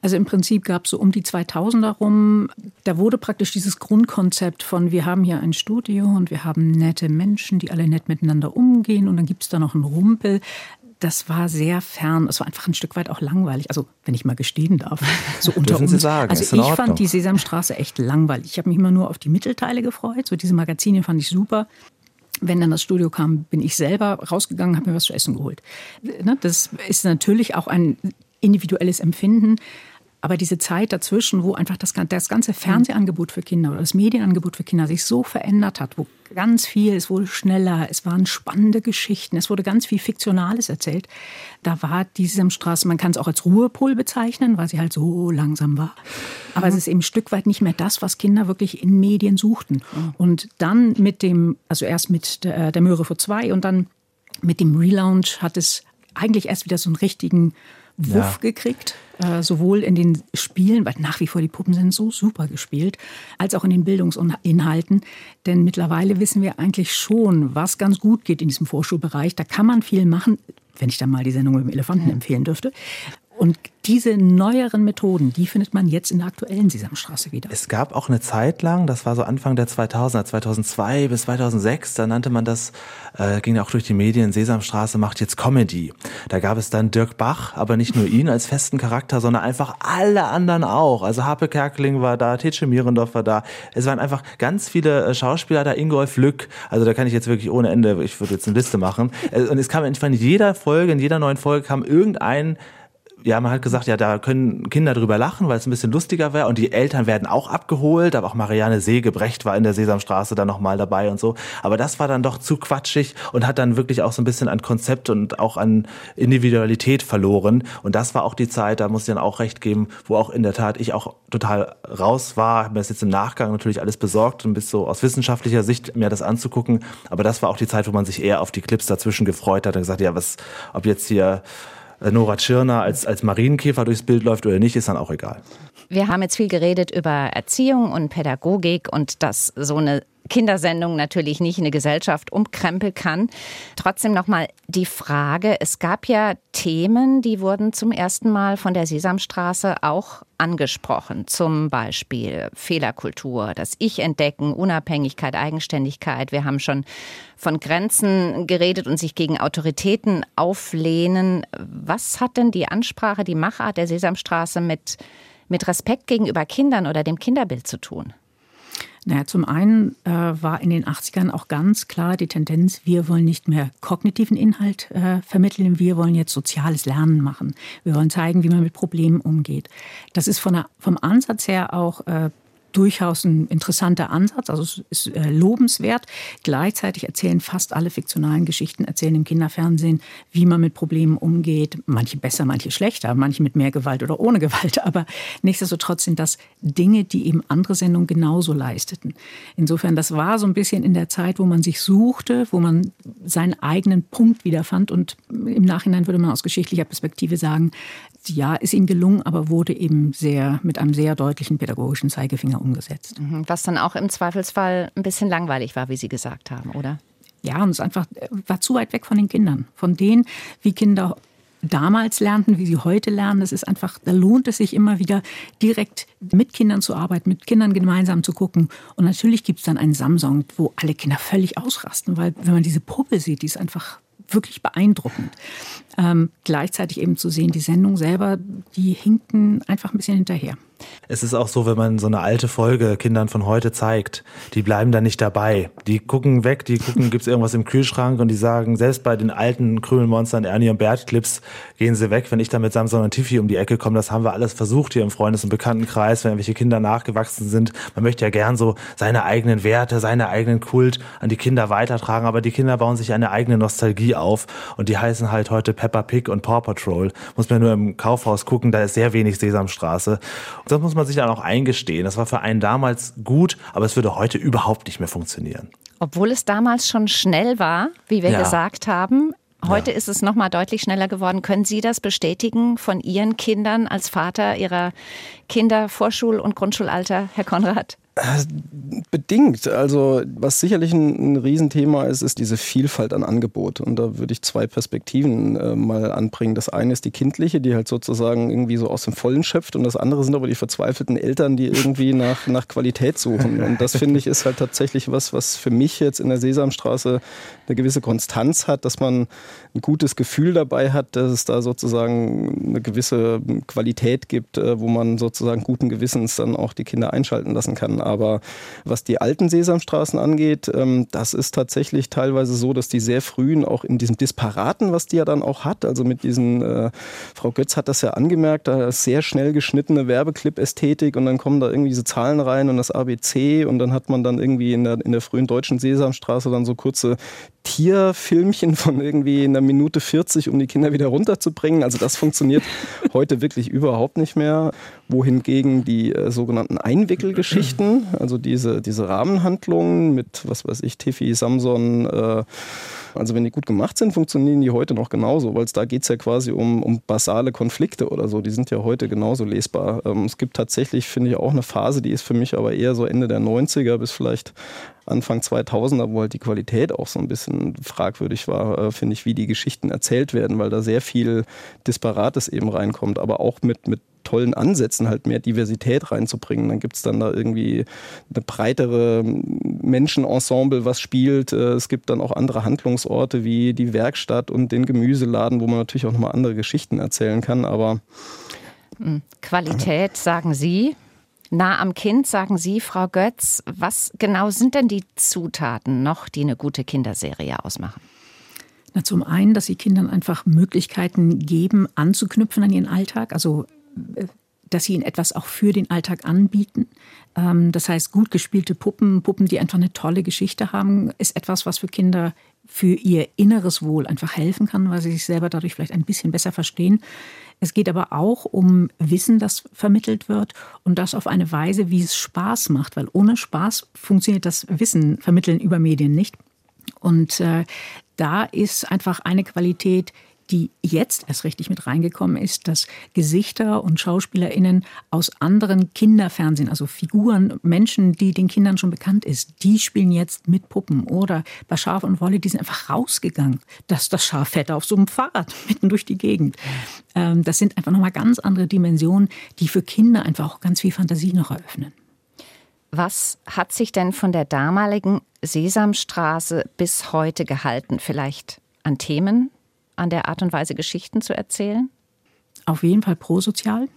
Also im Prinzip gab es so um die 2000er rum, da wurde praktisch dieses Grundkonzept von, wir haben hier ein Studio und wir haben nette Menschen, die alle nett miteinander umgehen und dann gibt es da noch einen Rumpel das war sehr fern. Es war einfach ein Stück weit auch langweilig. Also, wenn ich mal gestehen darf, so unter Dürfen uns. Sie sagen, also, ich fand die Sesamstraße echt langweilig. Ich habe mich immer nur auf die Mittelteile gefreut. So diese Magazine fand ich super. Wenn dann das Studio kam, bin ich selber rausgegangen, habe mir was zu essen geholt. Ne, das ist natürlich auch ein individuelles Empfinden. Aber diese Zeit dazwischen, wo einfach das, das ganze Fernsehangebot für Kinder oder das Medienangebot für Kinder sich so verändert hat, wo ganz viel, es wurde schneller, es waren spannende Geschichten, es wurde ganz viel Fiktionales erzählt, da war die Sesamstraße, man kann es auch als Ruhepol bezeichnen, weil sie halt so langsam war. Aber mhm. es ist eben ein Stück weit nicht mehr das, was Kinder wirklich in Medien suchten. Mhm. Und dann mit dem, also erst mit der, der Möhre vor zwei und dann mit dem Relaunch hat es eigentlich erst wieder so einen richtigen Wuff ja. gekriegt, äh, sowohl in den Spielen, weil nach wie vor die Puppen sind so super gespielt, als auch in den Bildungsinhalten. Denn mittlerweile wissen wir eigentlich schon, was ganz gut geht in diesem Vorschulbereich. Da kann man viel machen, wenn ich dann mal die Sendung mit dem Elefanten empfehlen dürfte. Und diese neueren Methoden, die findet man jetzt in der aktuellen Sesamstraße wieder. Es gab auch eine Zeit lang, das war so Anfang der 2000er, 2002 bis 2006, da nannte man das, äh, ging auch durch die Medien, Sesamstraße macht jetzt Comedy. Da gab es dann Dirk Bach, aber nicht nur ihn als festen Charakter, sondern einfach alle anderen auch. Also Harpe Kerkeling war da, Titsche Mierendorf war da. Es waren einfach ganz viele äh, Schauspieler da, Ingolf Lück. Also da kann ich jetzt wirklich ohne Ende, ich würde jetzt eine Liste machen. Äh, und es kam in jeder Folge, in jeder neuen Folge kam irgendein ja, man hat gesagt, ja, da können Kinder drüber lachen, weil es ein bisschen lustiger wäre. Und die Eltern werden auch abgeholt. Aber auch Marianne Segebrecht war in der Sesamstraße dann nochmal dabei und so. Aber das war dann doch zu quatschig und hat dann wirklich auch so ein bisschen an Konzept und auch an Individualität verloren. Und das war auch die Zeit, da muss ich dann auch recht geben, wo auch in der Tat ich auch total raus war. Habe mir das jetzt im Nachgang natürlich alles besorgt und bis so aus wissenschaftlicher Sicht mir das anzugucken. Aber das war auch die Zeit, wo man sich eher auf die Clips dazwischen gefreut hat und gesagt, ja, was, ob jetzt hier Nora Tschirner als, als Marienkäfer durchs Bild läuft oder nicht, ist dann auch egal. Wir haben jetzt viel geredet über Erziehung und Pädagogik und dass so eine Kindersendung natürlich nicht eine Gesellschaft umkrempeln kann. Trotzdem nochmal die Frage, es gab ja Themen, die wurden zum ersten Mal von der Sesamstraße auch angesprochen. Zum Beispiel Fehlerkultur, das Ich-Entdecken, Unabhängigkeit, Eigenständigkeit. Wir haben schon von Grenzen geredet und sich gegen Autoritäten auflehnen. Was hat denn die Ansprache, die Machart der Sesamstraße mit, mit Respekt gegenüber Kindern oder dem Kinderbild zu tun? Naja, zum einen äh, war in den 80ern auch ganz klar die Tendenz, wir wollen nicht mehr kognitiven Inhalt äh, vermitteln, wir wollen jetzt soziales Lernen machen. Wir wollen zeigen, wie man mit Problemen umgeht. Das ist von der, vom Ansatz her auch äh, durchaus ein interessanter Ansatz, also es ist äh, lobenswert. Gleichzeitig erzählen fast alle fiktionalen Geschichten, erzählen im Kinderfernsehen, wie man mit Problemen umgeht. Manche besser, manche schlechter, manche mit mehr Gewalt oder ohne Gewalt. [LAUGHS] Aber nichtsdestotrotz sind das Dinge, die eben andere Sendungen genauso leisteten. Insofern, das war so ein bisschen in der Zeit, wo man sich suchte, wo man seinen eigenen Punkt wiederfand. Und im Nachhinein würde man aus geschichtlicher Perspektive sagen, ja, ist ihm gelungen, aber wurde eben sehr mit einem sehr deutlichen pädagogischen Zeigefinger umgesetzt. Mhm. Was dann auch im Zweifelsfall ein bisschen langweilig war, wie Sie gesagt haben, oder? Ja, und es einfach war zu weit weg von den Kindern, von denen, wie Kinder damals lernten, wie sie heute lernen. Das ist einfach, da lohnt es sich immer wieder direkt mit Kindern zu arbeiten, mit Kindern gemeinsam zu gucken. Und natürlich gibt es dann einen Samsung, wo alle Kinder völlig ausrasten, weil wenn man diese Puppe sieht, die ist einfach wirklich beeindruckend. Ähm, gleichzeitig eben zu sehen, die Sendung selber, die hinkten einfach ein bisschen hinterher. Es ist auch so, wenn man so eine alte Folge Kindern von heute zeigt, die bleiben da nicht dabei. Die gucken weg, die gucken, gibt es irgendwas im Kühlschrank und die sagen, selbst bei den alten Krümelmonstern, Ernie und Bert Clips, gehen sie weg. Wenn ich da mit Samson und Tiffy um die Ecke komme, das haben wir alles versucht hier im Freundes- und Bekanntenkreis, wenn irgendwelche Kinder nachgewachsen sind. Man möchte ja gern so seine eigenen Werte, seine eigenen Kult an die Kinder weitertragen, aber die Kinder bauen sich eine eigene Nostalgie auf und die heißen halt heute Peppa Pig und Paw Patrol. Muss man nur im Kaufhaus gucken, da ist sehr wenig Sesamstraße. Das muss man sich dann auch eingestehen. Das war für einen damals gut, aber es würde heute überhaupt nicht mehr funktionieren. Obwohl es damals schon schnell war, wie wir ja. gesagt haben. Heute ja. ist es noch mal deutlich schneller geworden. Können Sie das bestätigen von Ihren Kindern als Vater Ihrer Kinder Vorschul- und Grundschulalter, Herr Konrad? Bedingt. Also was sicherlich ein, ein Riesenthema ist, ist diese Vielfalt an Angebot. Und da würde ich zwei Perspektiven äh, mal anbringen. Das eine ist die kindliche, die halt sozusagen irgendwie so aus dem Vollen schöpft. Und das andere sind aber die verzweifelten Eltern, die irgendwie nach, nach Qualität suchen. Und das [LAUGHS] finde ich ist halt tatsächlich was, was für mich jetzt in der Sesamstraße eine gewisse Konstanz hat, dass man ein gutes Gefühl dabei hat, dass es da sozusagen eine gewisse Qualität gibt, äh, wo man sozusagen guten Gewissens dann auch die Kinder einschalten lassen kann. Aber was die alten Sesamstraßen angeht, ähm, das ist tatsächlich teilweise so, dass die sehr frühen auch in diesem Disparaten, was die ja dann auch hat, also mit diesen, äh, Frau Götz hat das ja angemerkt, da ist sehr schnell geschnittene Werbeclip-Ästhetik und dann kommen da irgendwie diese Zahlen rein und das ABC und dann hat man dann irgendwie in der, in der frühen deutschen Sesamstraße dann so kurze Tierfilmchen von irgendwie einer Minute 40, um die Kinder wieder runterzubringen. Also das funktioniert [LAUGHS] heute wirklich überhaupt nicht mehr. Wohingegen die äh, sogenannten Einwickelgeschichten, [CLEARS THROAT] also diese, diese Rahmenhandlungen mit, was weiß ich, Tiffy, Samson, äh, also wenn die gut gemacht sind, funktionieren die heute noch genauso, weil da geht es ja quasi um, um basale Konflikte oder so. Die sind ja heute genauso lesbar. Ähm, es gibt tatsächlich, finde ich, auch eine Phase, die ist für mich aber eher so Ende der 90er bis vielleicht Anfang 2000er, wo halt die Qualität auch so ein bisschen fragwürdig war, äh, finde ich, wie die Geschichten erzählt werden, weil da sehr viel Disparates eben reinkommt, aber auch mit, mit tollen Ansätzen halt mehr Diversität reinzubringen. Dann gibt es dann da irgendwie eine breitere Menschenensemble, was spielt. Äh, es gibt dann auch andere Handlungsorte wie die Werkstatt und den Gemüseladen, wo man natürlich auch nochmal andere Geschichten erzählen kann. Aber hm. Qualität, sagen Sie. Nah am Kind, sagen Sie, Frau Götz. Was genau sind denn die Zutaten noch, die eine gute Kinderserie ausmachen? Na, zum einen, dass sie Kindern einfach Möglichkeiten geben, anzuknüpfen an ihren Alltag. Also dass sie ihnen etwas auch für den Alltag anbieten. Ähm, das heißt, gut gespielte Puppen, Puppen, die einfach eine tolle Geschichte haben, ist etwas, was für Kinder für ihr inneres Wohl einfach helfen kann, weil sie sich selber dadurch vielleicht ein bisschen besser verstehen. Es geht aber auch um Wissen, das vermittelt wird und das auf eine Weise, wie es Spaß macht, weil ohne Spaß funktioniert das Wissen vermitteln über Medien nicht. Und äh, da ist einfach eine Qualität, die jetzt erst richtig mit reingekommen ist, dass Gesichter und SchauspielerInnen aus anderen Kinderfernsehen, also Figuren, Menschen, die den Kindern schon bekannt ist, die spielen jetzt mit Puppen. Oder bei Schaf und Wolle, die sind einfach rausgegangen. Das, das Schaf fährt auf so einem Fahrrad [LAUGHS] mitten durch die Gegend. Ähm, das sind einfach nochmal ganz andere Dimensionen, die für Kinder einfach auch ganz viel Fantasie noch eröffnen. Was hat sich denn von der damaligen Sesamstraße bis heute gehalten? Vielleicht an Themen, an der Art und Weise, Geschichten zu erzählen? Auf jeden Fall prosozial.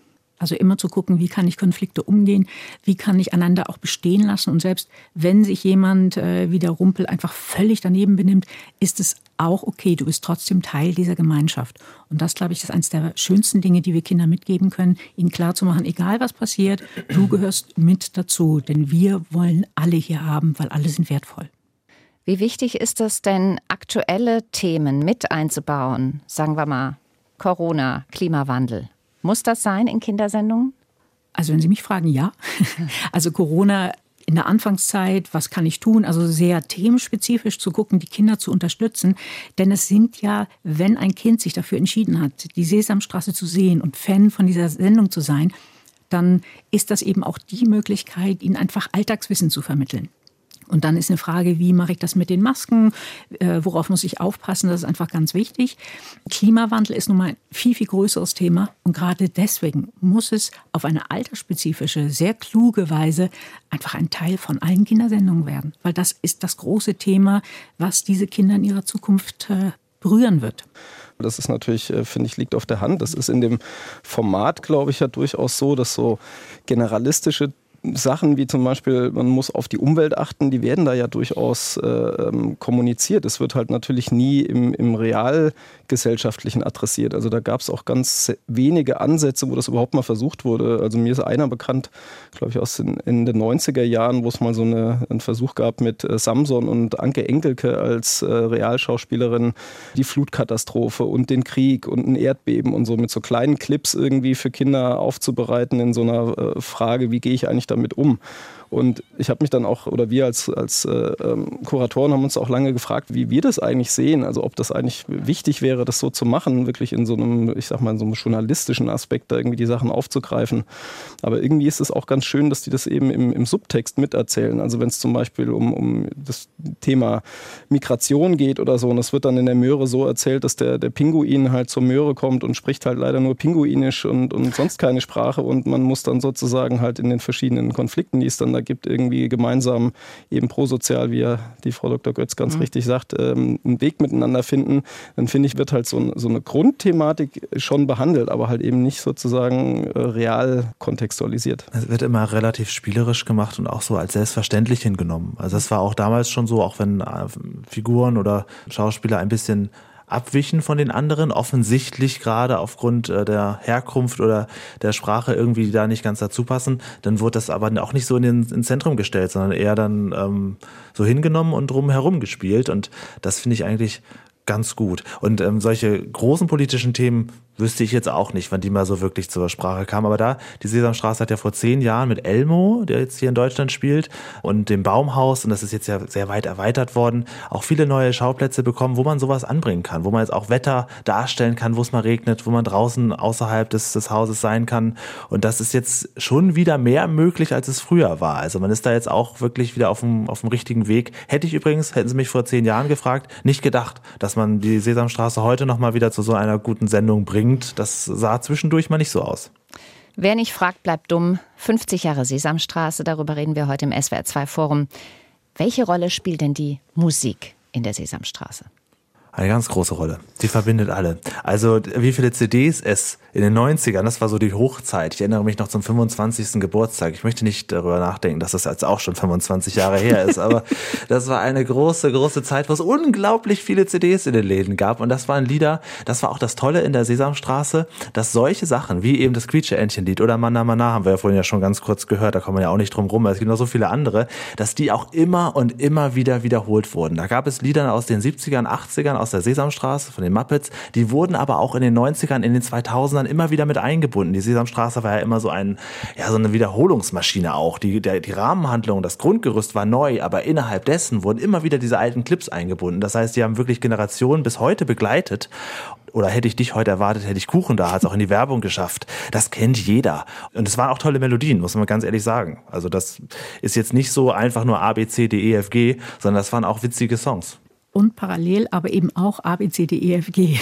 Also immer zu gucken, wie kann ich Konflikte umgehen, wie kann ich einander auch bestehen lassen. Und selbst wenn sich jemand äh, wie der Rumpel einfach völlig daneben benimmt, ist es auch okay. Du bist trotzdem Teil dieser Gemeinschaft. Und das, glaube ich, ist eines der schönsten Dinge, die wir Kindern mitgeben können, ihnen klarzumachen, egal was passiert, du gehörst mit dazu. Denn wir wollen alle hier haben, weil alle sind wertvoll. Wie wichtig ist es denn, aktuelle Themen mit einzubauen? Sagen wir mal Corona, Klimawandel. Muss das sein in Kindersendungen? Also wenn Sie mich fragen, ja. [LAUGHS] Also Corona in der Anfangszeit, was kann ich tun? Also sehr themenspezifisch zu gucken, die Kinder zu unterstützen. Denn es sind ja, wenn ein Kind sich dafür entschieden hat, die Sesamstraße zu sehen und Fan von dieser Sendung zu sein, dann ist das eben auch die Möglichkeit, ihnen einfach Alltagswissen zu vermitteln. Und dann ist eine Frage, wie mache ich das mit den Masken? Äh, worauf muss ich aufpassen? Das ist einfach ganz wichtig. Klimawandel ist nun mal ein viel, viel größeres Thema. Und gerade deswegen muss es auf eine altersspezifische, sehr kluge Weise einfach ein Teil von allen Kindersendungen werden. Weil das ist das große Thema, was diese Kinder in ihrer Zukunft äh, berühren wird. Das ist natürlich, äh, finde ich, liegt auf der Hand. Das ist in dem Format, glaube ich, ja durchaus so, dass so generalistische Sachen wie zum Beispiel, man muss auf die Umwelt achten, die werden da ja durchaus äh, ähm, kommuniziert. Es wird halt natürlich nie im, im realgesellschaftlichen adressiert. Also da gab es auch ganz wenige Ansätze, wo das überhaupt mal versucht wurde. Also mir ist einer bekannt, glaube ich, aus den Ende 90er Jahren, wo es mal so eine, einen Versuch gab mit äh, Samson und Anke Engelke als äh, Realschauspielerin, die Flutkatastrophe und den Krieg und ein Erdbeben und so mit so kleinen Clips irgendwie für Kinder aufzubereiten in so einer äh, Frage, wie gehe ich eigentlich damit um? Und ich habe mich dann auch, oder wir als, als äh, ähm, Kuratoren haben uns auch lange gefragt, wie wir das eigentlich sehen. Also ob das eigentlich wichtig wäre, das so zu machen, wirklich in so einem, ich sag mal, in so einem journalistischen Aspekt da irgendwie die Sachen aufzugreifen. Aber irgendwie ist es auch ganz schön, dass die das eben im, im Subtext miterzählen. Also wenn es zum Beispiel um, um das Thema Migration geht oder so, und es wird dann in der Möhre so erzählt, dass der, der Pinguin halt zur Möhre kommt und spricht halt leider nur Pinguinisch und, und sonst keine Sprache und man muss dann sozusagen halt in den verschiedenen Konflikten, die es dann da gibt, irgendwie gemeinsam eben prosozial, wie ja die Frau Dr. Götz ganz mhm. richtig sagt, ähm, einen Weg miteinander finden, dann finde ich, wird halt so, so eine Grundthematik schon behandelt, aber halt eben nicht sozusagen äh, real kontextualisiert. Es wird immer relativ spielerisch gemacht und auch so als selbstverständlich hingenommen. Also das war auch damals schon so, auch wenn äh, Figuren oder Schauspieler ein bisschen abwichen von den anderen, offensichtlich gerade aufgrund äh, der Herkunft oder der Sprache irgendwie da nicht ganz dazu passen, dann wird das aber auch nicht so in den, ins Zentrum gestellt, sondern eher dann ähm, so hingenommen und drumherum gespielt. Und das finde ich eigentlich ganz gut. Und ähm, solche großen politischen Themen wüsste ich jetzt auch nicht, wann die mal so wirklich zur Sprache kam. Aber da, die Sesamstraße hat ja vor zehn Jahren mit Elmo, der jetzt hier in Deutschland spielt, und dem Baumhaus, und das ist jetzt ja sehr weit erweitert worden, auch viele neue Schauplätze bekommen, wo man sowas anbringen kann, wo man jetzt auch Wetter darstellen kann, wo es mal regnet, wo man draußen außerhalb des, des Hauses sein kann. Und das ist jetzt schon wieder mehr möglich, als es früher war. Also man ist da jetzt auch wirklich wieder auf dem, auf dem richtigen Weg. Hätte ich übrigens, hätten Sie mich vor zehn Jahren gefragt, nicht gedacht, dass man die Sesamstraße heute nochmal wieder zu so einer guten Sendung bringt bringt. Das sah zwischendurch mal nicht so aus. Wer nicht fragt, bleibt dumm. 50 Jahre Sesamstraße, darüber reden wir heute im SWR2 Forum. Welche Rolle spielt denn die Musik in der Sesamstraße? Eine ganz große Rolle. Die verbindet alle. Also wie viele CDs es in den 90ern, das war so die Hochzeit. Ich erinnere mich noch zum 25. Geburtstag. Ich möchte nicht darüber nachdenken, dass das jetzt auch schon 25 Jahre her ist, aber [LAUGHS] das war eine große, große Zeit, wo es unglaublich viele CDs in den Läden gab. Und das waren Lieder, das war auch das Tolle in der Sesamstraße, dass solche Sachen, wie eben das Quietsche-Entchen-Lied oder Mana Mana, haben wir ja vorhin ja schon ganz kurz gehört, da kommen wir ja auch nicht drum rum, es gibt noch so viele andere, dass die auch immer und immer wieder wiederholt wurden. Da gab es Lieder aus den 70ern, 80ern, aus der Sesamstraße, von den Muppets. Die wurden aber auch in den 90ern, in den 2000ern immer wieder mit eingebunden. Die Sesamstraße war ja immer so ein, ja, so eine Wiederholungsmaschine auch. Die, der, die Rahmenhandlung, das Grundgerüst war neu, aber innerhalb dessen wurden immer wieder diese alten Clips eingebunden. Das heißt, die haben wirklich Generationen bis heute begleitet oder hätte ich dich heute erwartet, hätte ich Kuchen da, hat es auch in die Werbung geschafft. Das kennt jeder. Und es waren auch tolle Melodien, muss man ganz ehrlich sagen. Also das ist jetzt nicht so einfach nur A, B, C, D, E, F, G, sondern das waren auch witzige Songs und parallel aber eben auch A, B, C, D, E, F, G.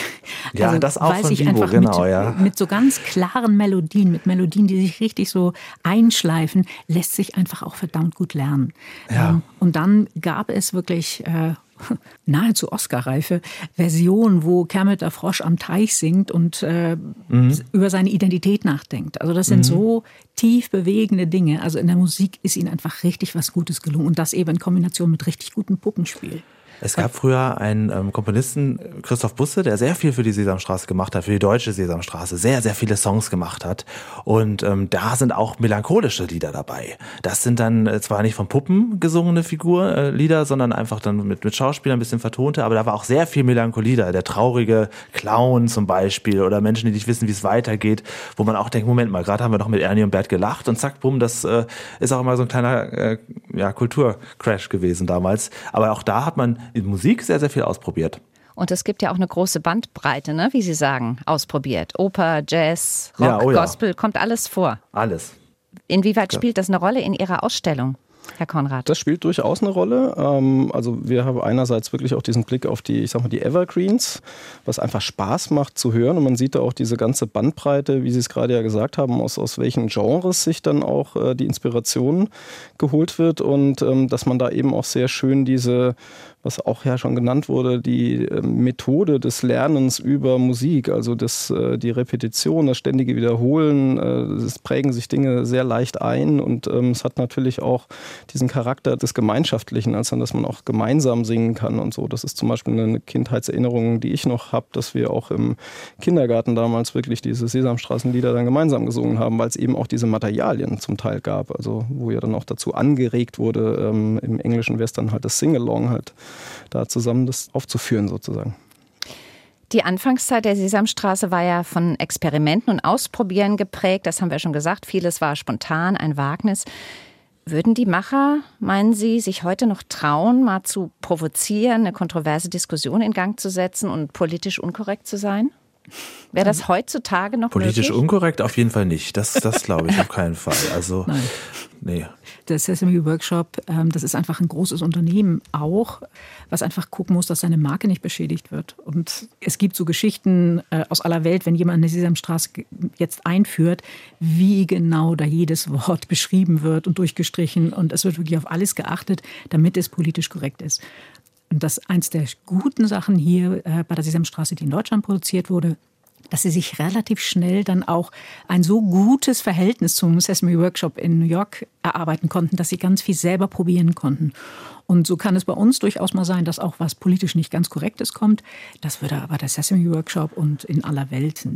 Ja, also, das auch von sich Vivo, einfach genau, mit, ja. mit so ganz klaren Melodien, mit Melodien, die sich richtig so einschleifen, lässt sich einfach auch verdammt gut lernen. Ja. Ähm, und dann gab es wirklich äh, [LAUGHS] nahezu Oscar-reife Version, wo Kermit der Frosch am Teich singt und äh, mhm. über seine Identität nachdenkt. Also das sind mhm. so tief bewegende Dinge. Also in der Musik ist ihnen einfach richtig was Gutes gelungen und das eben in Kombination mit richtig gutem Puppenspiel. Es gab früher einen ähm, Komponisten, Christoph Busse, der sehr viel für die Sesamstraße gemacht hat, für die deutsche Sesamstraße, sehr, sehr viele Songs gemacht hat. Und ähm, da sind auch melancholische Lieder dabei. Das sind dann äh, zwar nicht von Puppen gesungene Figur, äh, Lieder, sondern einfach dann mit, mit Schauspielern ein bisschen vertonte, aber da war auch sehr viel Melancholie da. Der traurige Clown zum Beispiel oder Menschen, die nicht wissen, wie es weitergeht, wo man auch denkt, Moment mal, gerade haben wir noch mit Ernie und Bert gelacht und zack, bumm, das äh, ist auch immer so ein kleiner äh, ja, Kulturcrash gewesen damals. Aber auch da hat man in Musik sehr, sehr viel ausprobiert. Und es gibt ja auch eine große Bandbreite, ne, wie Sie sagen, ausprobiert. Oper, Jazz, Rock, Ja, oh ja. Gospel, kommt alles vor. Alles. Inwieweit spielt das eine Rolle in Ihrer Ausstellung, Herr Konrad? Das spielt durchaus eine Rolle. Ähm, Also wir haben einerseits wirklich auch diesen Blick auf die, ich sag mal, die Evergreens, was einfach Spaß macht zu hören. Und man sieht da auch diese ganze Bandbreite, wie Sie es gerade ja gesagt haben, aus, aus welchen Genres sich dann auch äh, die Inspiration geholt wird. Und ähm, dass man da eben auch sehr schön diese was auch ja schon genannt wurde, die äh, Methode des Lernens über Musik, also das, äh, die Repetition, das ständige Wiederholen, äh, es prägen sich Dinge sehr leicht ein und ähm, es hat natürlich auch diesen Charakter des Gemeinschaftlichen, als dann, dass man auch gemeinsam singen kann und so. Das ist zum Beispiel eine Kindheitserinnerung, die ich noch habe, dass wir auch im Kindergarten damals wirklich diese Sesamstraßenlieder dann gemeinsam gesungen haben, weil es eben auch diese Materialien zum Teil gab, also wo ja dann auch dazu angeregt wurde, ähm, im Englischen wäre es dann halt das Sing-Along halt da zusammen das aufzuführen sozusagen. Die Anfangszeit der Sesamstraße war ja von Experimenten und Ausprobieren geprägt. Das haben wir schon gesagt. Vieles war spontan, ein Wagnis. Würden die Macher, meinen Sie, sich heute noch trauen, mal zu provozieren, eine kontroverse Diskussion in Gang zu setzen und politisch unkorrekt zu sein? Wäre das heutzutage noch Politisch möglich? unkorrekt auf jeden Fall nicht. Das, das glaube ich [LAUGHS] auf keinen Fall. Also, Nein. nee. Der Sesame Workshop, ähm, das ist einfach ein großes Unternehmen auch, was einfach gucken muss, dass seine Marke nicht beschädigt wird. Und es gibt so Geschichten äh, aus aller Welt, wenn jemand eine Sesamstraße jetzt einführt, wie genau da jedes Wort [LAUGHS] beschrieben wird und durchgestrichen. Und es wird wirklich auf alles geachtet, damit es politisch korrekt ist. Und das eins der guten Sachen hier äh, bei der Sesamstraße, die in Deutschland produziert wurde, dass sie sich relativ schnell dann auch ein so gutes Verhältnis zum Sesame Workshop in New York erarbeiten konnten, dass sie ganz viel selber probieren konnten. Und so kann es bei uns durchaus mal sein, dass auch was politisch nicht ganz Korrektes kommt. Das würde aber der Sesame Workshop und in aller Welt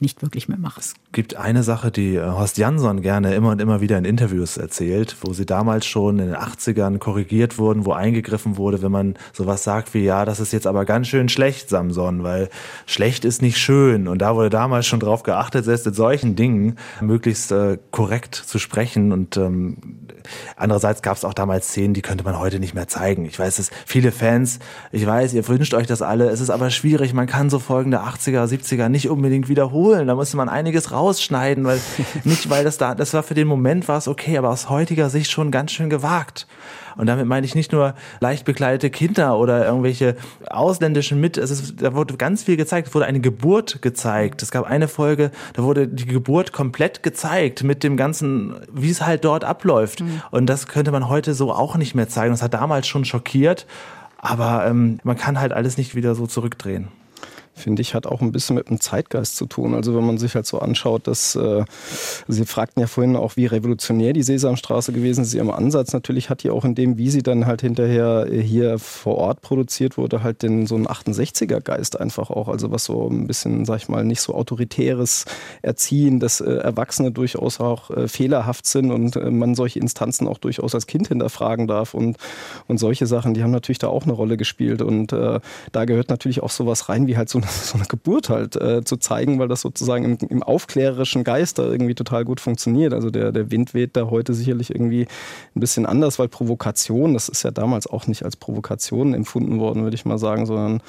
nicht wirklich mehr mache. Es gibt eine Sache, die äh, Horst Jansson gerne immer und immer wieder in Interviews erzählt, wo sie damals schon in den 80ern korrigiert wurden, wo eingegriffen wurde, wenn man sowas sagt wie, ja, das ist jetzt aber ganz schön schlecht, Samson, weil schlecht ist nicht schön. Und da wurde damals schon drauf geachtet, selbst in solchen Dingen möglichst äh, korrekt zu sprechen. Und ähm, andererseits gab es auch damals Szenen, die könnte man heute nicht mehr zeigen. Ich weiß, es viele Fans, ich weiß, ihr wünscht euch das alle, es ist aber schwierig, man kann so folgende 80er, 70er nicht unbedingt wiederholen. Da musste man einiges rausschneiden, weil [LAUGHS] nicht, weil das da, das war für den Moment war es okay, aber aus heutiger Sicht schon ganz schön gewagt. Und damit meine ich nicht nur leicht bekleidete Kinder oder irgendwelche ausländischen mit. Es ist, da wurde ganz viel gezeigt. Es wurde eine Geburt gezeigt. Es gab eine Folge, da wurde die Geburt komplett gezeigt mit dem ganzen, wie es halt dort abläuft. Mhm. Und das könnte man heute so auch nicht mehr zeigen. Das hat damals schon schockiert. Aber ähm, man kann halt alles nicht wieder so zurückdrehen finde ich, hat auch ein bisschen mit dem Zeitgeist zu tun. Also wenn man sich halt so anschaut, dass äh, Sie fragten ja vorhin auch, wie revolutionär die Sesamstraße gewesen ist. Im Ansatz natürlich hat die auch in dem, wie sie dann halt hinterher hier vor Ort produziert wurde, halt den so einen 68er Geist einfach auch. Also was so ein bisschen, sag ich mal, nicht so autoritäres Erziehen, dass äh, Erwachsene durchaus auch äh, fehlerhaft sind und äh, man solche Instanzen auch durchaus als Kind hinterfragen darf und, und solche Sachen, die haben natürlich da auch eine Rolle gespielt. Und äh, da gehört natürlich auch sowas rein, wie halt so eine [LAUGHS] so eine Geburt halt äh, zu zeigen, weil das sozusagen im, im, aufklärerischen Geist da irgendwie total gut funktioniert. Also der, der Wind weht da heute sicherlich irgendwie ein bisschen anders, weil Provokation, das ist ja damals auch nicht als Provokation empfunden worden, würde ich mal sagen, sondern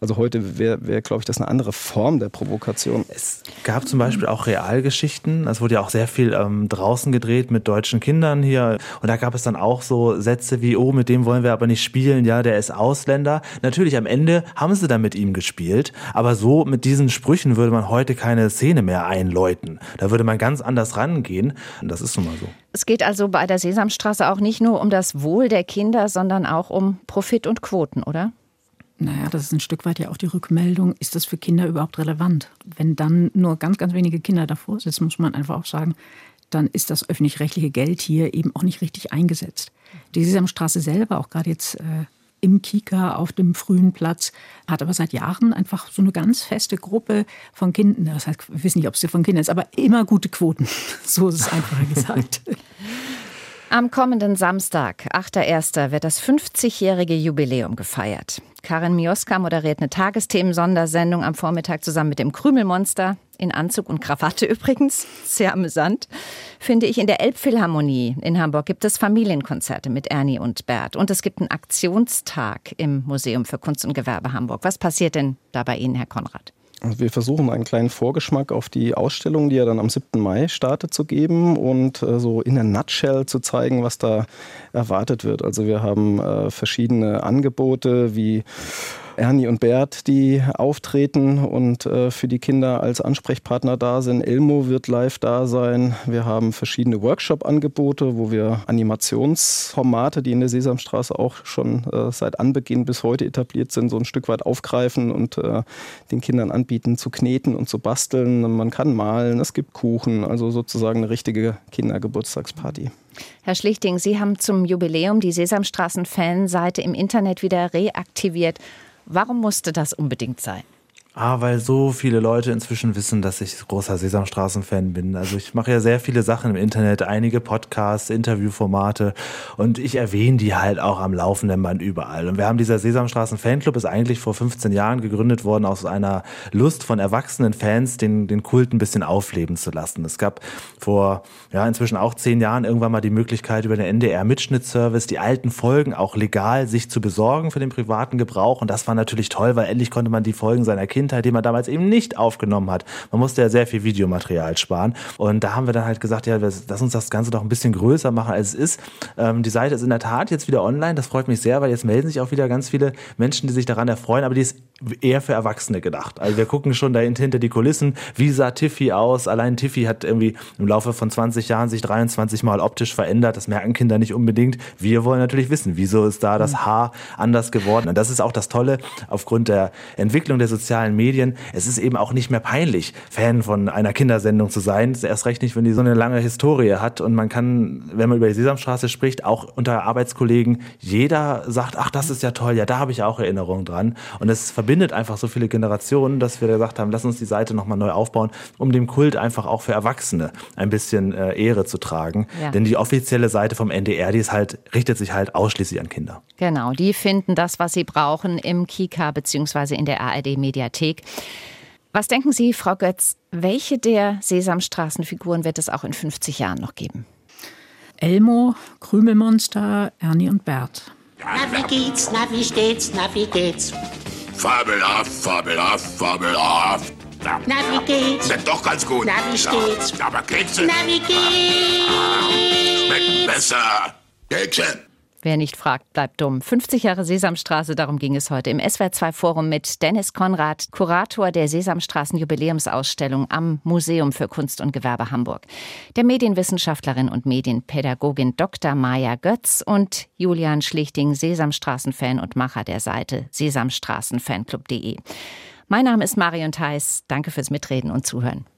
also heute wäre, wär, glaube ich, das eine andere Form der Provokation. Es gab zum Beispiel auch Realgeschichten. Es wurde ja auch sehr viel ähm, draußen gedreht mit deutschen Kindern hier. Und da gab es dann auch so Sätze wie, oh, mit dem wollen wir aber nicht spielen, ja, der ist Ausländer. Natürlich, am Ende haben sie dann mit ihm gespielt, aber so mit diesen Sprüchen würde man heute keine Szene mehr einläuten. Da würde man ganz anders rangehen. Und das ist nun mal so. Es geht also bei der Sesamstraße auch nicht nur um das Wohl der Kinder, sondern auch um Profit und Quoten, oder? Naja, das ist ein Stück weit ja auch die Rückmeldung, ist das für Kinder überhaupt relevant? Wenn dann nur ganz, ganz wenige Kinder davor sitzen, muss man einfach auch sagen, dann ist das öffentlich-rechtliche Geld hier eben auch nicht richtig eingesetzt. Die Sesamstraße selber, auch gerade jetzt äh, im Kika auf dem frühen Platz, hat aber seit Jahren einfach so eine ganz feste Gruppe von Kindern. Das heißt, wir wissen nicht, ob sie von Kindern ist, aber immer gute Quoten. [LAUGHS] So ist es einfacher gesagt. [LAUGHS] Am kommenden Samstag, 8.1., wird das 50-jährige Jubiläum gefeiert. Karin Mioska moderiert eine Tagesthemen-Sondersendung am Vormittag zusammen mit dem Krümelmonster. In Anzug und Krawatte [LAUGHS] übrigens. Sehr amüsant. Finde ich, in der Elbphilharmonie in Hamburg gibt es Familienkonzerte mit Ernie und Bert. Und es gibt einen Aktionstag im Museum für Kunst und Gewerbe Hamburg. Was passiert denn da bei Ihnen, Herr Konrad? Also wir versuchen einen kleinen Vorgeschmack auf die Ausstellung, die ja dann am 7. Mai startet, zu geben und äh, so in a nutshell zu zeigen, was da erwartet wird. Also wir haben äh, verschiedene Angebote wie Ernie und Bert, die auftreten und äh, für die Kinder als Ansprechpartner da sind. Elmo wird live da sein. Wir haben verschiedene Workshop-Angebote, wo wir Animationsformate, die in der Sesamstraße auch schon äh, seit Anbeginn bis heute etabliert sind, so ein Stück weit aufgreifen und äh, den Kindern anbieten zu kneten und zu basteln. Man kann malen, es gibt Kuchen, also sozusagen eine richtige Kindergeburtstagsparty. Herr Schlichting, Sie haben zum Jubiläum die Sesamstraßen-Fanseite im Internet wieder reaktiviert. Warum musste das unbedingt sein? Ah, weil so viele Leute inzwischen wissen, dass ich großer Sesamstraßen-Fan bin. Also ich mache ja sehr viele Sachen im Internet, einige Podcasts, Interviewformate und ich erwähne die halt auch am laufenden Band überall. Und wir haben dieser Sesamstraßen-Fanclub ist eigentlich vor 15 Jahren gegründet worden aus einer Lust von erwachsenen Fans, den, den Kult ein bisschen aufleben zu lassen. Es gab vor, ja, inzwischen auch zehn Jahren irgendwann mal die Möglichkeit über den NDR-Mitschnittservice die alten Folgen auch legal sich zu besorgen für den privaten Gebrauch. Und das war natürlich toll, weil endlich konnte man die Folgen seiner Kinder Kindheit, die man damals eben nicht aufgenommen hat. Man musste ja sehr viel Videomaterial sparen. Und da haben wir dann halt gesagt, ja, lass uns das Ganze doch ein bisschen größer machen, als es ist. Ähm, die Seite ist in der Tat jetzt wieder online. Das freut mich sehr, weil jetzt melden sich auch wieder ganz viele Menschen, die sich daran erfreuen. Aber die ist eher für Erwachsene gedacht. Also wir gucken schon da hinter die Kulissen. Wie sah Tiffy aus? Allein Tiffy hat irgendwie im Laufe von 20 Jahren sich 23 Mal optisch verändert. Das merken Kinder nicht unbedingt. Wir wollen natürlich wissen, wieso ist da das Haar anders geworden? Und das ist auch das Tolle aufgrund der Entwicklung der sozialen Medien. Es ist eben auch nicht mehr peinlich, Fan von einer Kindersendung zu sein. Erst recht nicht, wenn die so eine lange Historie hat. Und man kann, wenn man über die Sesamstraße spricht, auch unter Arbeitskollegen, jeder sagt, ach, das ist ja toll, ja, da habe ich auch Erinnerungen dran. Und es verbindet einfach so viele Generationen, dass wir gesagt haben, lass uns die Seite nochmal neu aufbauen, um dem Kult einfach auch für Erwachsene ein bisschen äh, Ehre zu tragen. Ja. Denn die offizielle Seite vom NDR, die ist halt, richtet sich halt ausschließlich an Kinder. Genau, die finden das, was sie brauchen im Kika bzw. in der ARD-Mediathek. Was denken Sie, Frau Götz, welche der Sesamstraßenfiguren wird es auch in 50 Jahren noch geben? Elmo, Krümelmonster, Ernie und Bert. Na, wie geht's, na, wie steht's, na, wie geht's? Fabelhaft, fabelhaft, fabelhaft. Na, na wie geht's? Schmeckt doch ganz gut. Na, wie steht's? Ja, aber Kekse. Na, wie geht's? Schmecken besser. Kekse. Wer nicht fragt, bleibt dumm. 50 Jahre Sesamstraße, darum ging es heute im SWR2 Forum mit Dennis Konrad, Kurator der Sesamstraßen Jubiläumsausstellung am Museum für Kunst und Gewerbe Hamburg. Der Medienwissenschaftlerin und Medienpädagogin Dr. Maja Götz und Julian Schlichting, Sesamstraßen-Fan und Macher der Seite sesamstraßenfanclub.de. Mein Name ist Marion Theis. Danke fürs Mitreden und Zuhören.